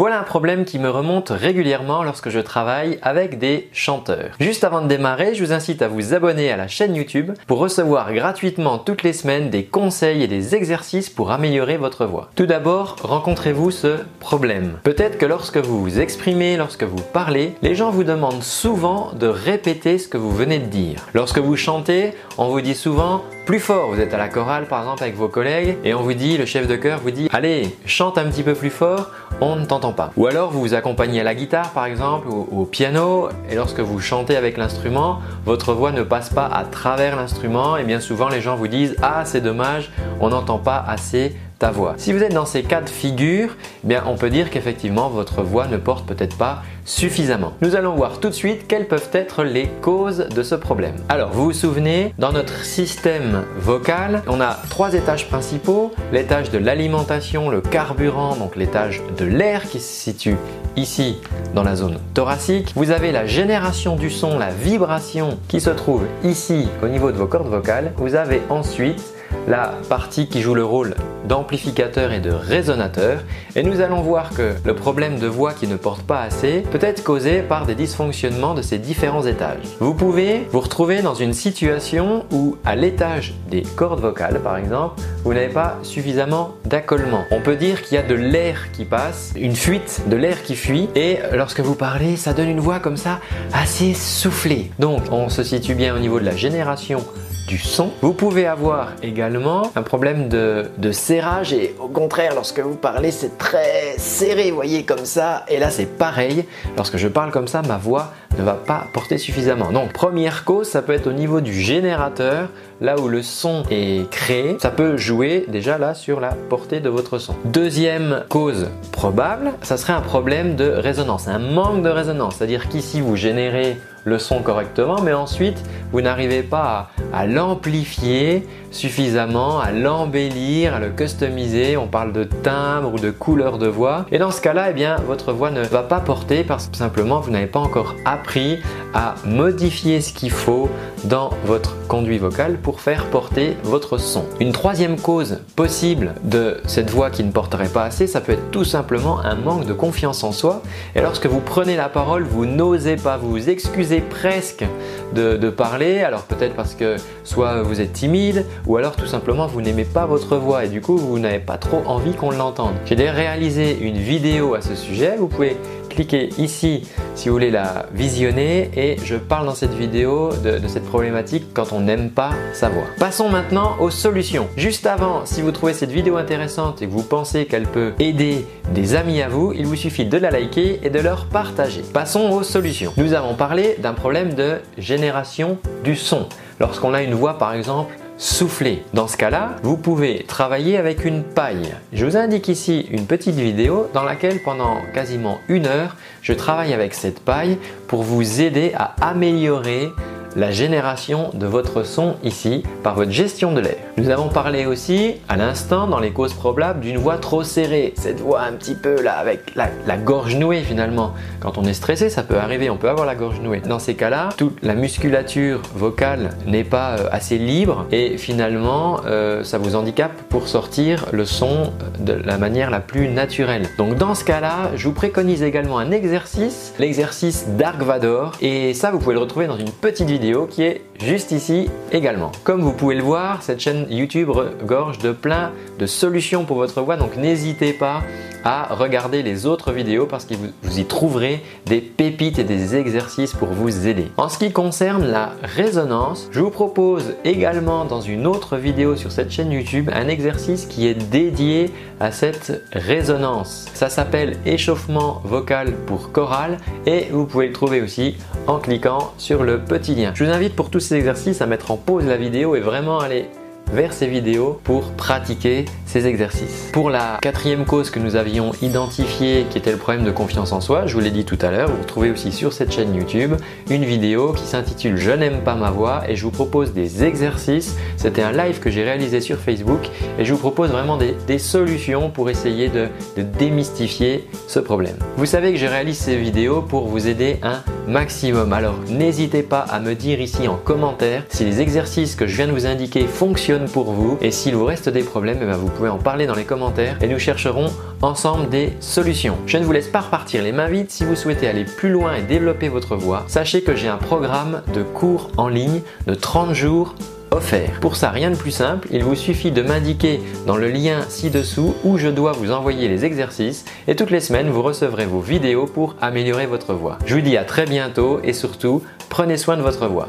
Voilà un problème qui me remonte régulièrement lorsque je travaille avec des chanteurs. Juste avant de démarrer, je vous incite à vous abonner à la chaîne YouTube pour recevoir gratuitement toutes les semaines des conseils et des exercices pour améliorer votre voix. Tout d'abord, rencontrez-vous ce problème. Peut-être que lorsque vous vous exprimez, lorsque vous parlez, les gens vous demandent souvent de répéter ce que vous venez de dire. Lorsque vous chantez, on vous dit souvent plus fort. Vous êtes à la chorale par exemple avec vos collègues et on vous dit, le chef de chœur vous dit, allez, chante un petit peu plus fort, on ne t'entend pas. Ou alors vous vous accompagnez à la guitare par exemple ou au piano et lorsque vous chantez avec l'instrument, votre voix ne passe pas à travers l'instrument et bien souvent les gens vous disent, ah c'est dommage, on n'entend pas assez voix. Si vous êtes dans ces cas de figure, eh bien on peut dire qu'effectivement votre voix ne porte peut-être pas suffisamment. Nous allons voir tout de suite quelles peuvent être les causes de ce problème. Alors, vous vous souvenez, dans notre système vocal, on a trois étages principaux. L'étage de l'alimentation, le carburant, donc l'étage de l'air qui se situe ici dans la zone thoracique. Vous avez la génération du son, la vibration qui se trouve ici au niveau de vos cordes vocales. Vous avez ensuite la partie qui joue le rôle d'amplificateur et de résonateur. Et nous allons voir que le problème de voix qui ne porte pas assez peut être causé par des dysfonctionnements de ces différents étages. Vous pouvez vous retrouver dans une situation où à l'étage des cordes vocales par exemple, vous n'avez pas suffisamment d'accollement. On peut dire qu'il y a de l'air qui passe, une fuite de l'air qui fuit et lorsque vous parlez, ça donne une voix comme ça assez soufflée. Donc on se situe bien au niveau de la génération son. Vous pouvez avoir également un problème de, de serrage et au contraire lorsque vous parlez c'est très serré, voyez comme ça. Et là c'est pareil, lorsque je parle comme ça ma voix ne va pas porter suffisamment. Donc première cause ça peut être au niveau du générateur là où le son est créé, ça peut jouer déjà là sur la portée de votre son. Deuxième cause probable, ça serait un problème de résonance, un manque de résonance, c'est-à-dire qu'ici vous générez le son correctement, mais ensuite vous n'arrivez pas à, l'amplifier suffisamment, à l'embellir, à le customiser. On parle de timbre ou de couleur de voix. Et dans ce cas-là, eh bien, votre voix ne va pas porter parce que simplement vous n'avez pas encore à modifier ce qu'il faut dans votre conduit vocal pour faire porter votre son. Une troisième cause possible de cette voix qui ne porterait pas assez, ça peut être tout simplement un manque de confiance en soi. Et lorsque vous prenez la parole, vous n'osez pas, vous vous excusez presque de, parler. Alors peut-être parce que soit vous êtes timide, ou alors tout simplement vous n'aimez pas votre voix et du coup vous n'avez pas trop envie qu'on l'entende. J'ai d'ailleurs réalisé une vidéo à ce sujet, vous pouvez cliquer ici si vous voulez la visionner et je parle dans cette vidéo de, cette problématique quand on n'aime pas sa voix. Passons maintenant aux solutions. Juste avant, si vous trouvez cette vidéo intéressante et que vous pensez qu'elle peut aider des amis à vous, il vous suffit de la liker et de leur partager. Passons aux solutions. Nous avons parlé d'un problème de génération du son. Lorsqu'on a une voix par exemple souffler. Dans ce cas-là, vous pouvez travailler avec une paille. Je vous indique ici une petite vidéo dans laquelle pendant quasiment une heure, je travaille avec cette paille pour vous aider à améliorer la génération de votre son ici par votre gestion de l'air. Nous avons parlé aussi à l'instant dans les causes probables d'une voix trop serrée, cette voix un petit peu là avec la, gorge nouée finalement. Quand on est stressé, ça peut arriver, on peut avoir la gorge nouée. Dans ces cas-là, toute la musculature vocale n'est pas euh, assez libre et finalement euh, ça vous handicape pour sortir le son de la manière la plus naturelle. Donc dans ce cas-là, je vous préconise également un exercice, l'exercice Dark Vador et ça vous pouvez le retrouver dans une petite vidéo qui est juste ici également. Comme vous pouvez le voir, cette chaîne YouTube regorge de plein de solutions pour votre voix, donc n'hésitez pas à regarder les autres vidéos parce que vous, y trouverez des pépites et des exercices pour vous aider. En ce qui concerne la résonance, je vous propose également dans une autre vidéo sur cette chaîne YouTube un exercice qui est dédié à cette résonance. Ça s'appelle échauffement vocal pour chorale et vous pouvez le trouver aussi en cliquant sur le petit lien. Je vous invite pour tous ces exercices à mettre en pause la vidéo et vraiment aller vers ces vidéos pour pratiquer ces exercices. Pour la quatrième cause que nous avions identifiée qui était le problème de confiance en soi, je vous l'ai dit tout à l'heure, vous retrouvez aussi sur cette chaîne YouTube une vidéo qui s'intitule Je n'aime pas ma voix et je vous propose des exercices. C'était un live que j'ai réalisé sur Facebook et je vous propose vraiment des, solutions pour essayer de, de démystifier ce problème. Vous savez que je réalise ces vidéos pour vous aider un maximum. Alors n'hésitez pas à me dire ici en commentaire si les exercices que je viens de vous indiquer fonctionnent pour vous et s'il vous reste des problèmes, eh ben, vous pouvez en parler dans les commentaires et nous chercherons ensemble des solutions. Je ne vous laisse pas repartir les mains vides si vous souhaitez aller plus loin et développer votre voix. Sachez que j'ai un programme de cours en ligne de 30 jours offert. Pour ça, rien de plus simple, il vous suffit de m'indiquer dans le lien ci-dessous où je dois vous envoyer les exercices et toutes les semaines vous recevrez vos vidéos pour améliorer votre voix. Je vous dis à très bientôt et surtout, prenez soin de votre voix.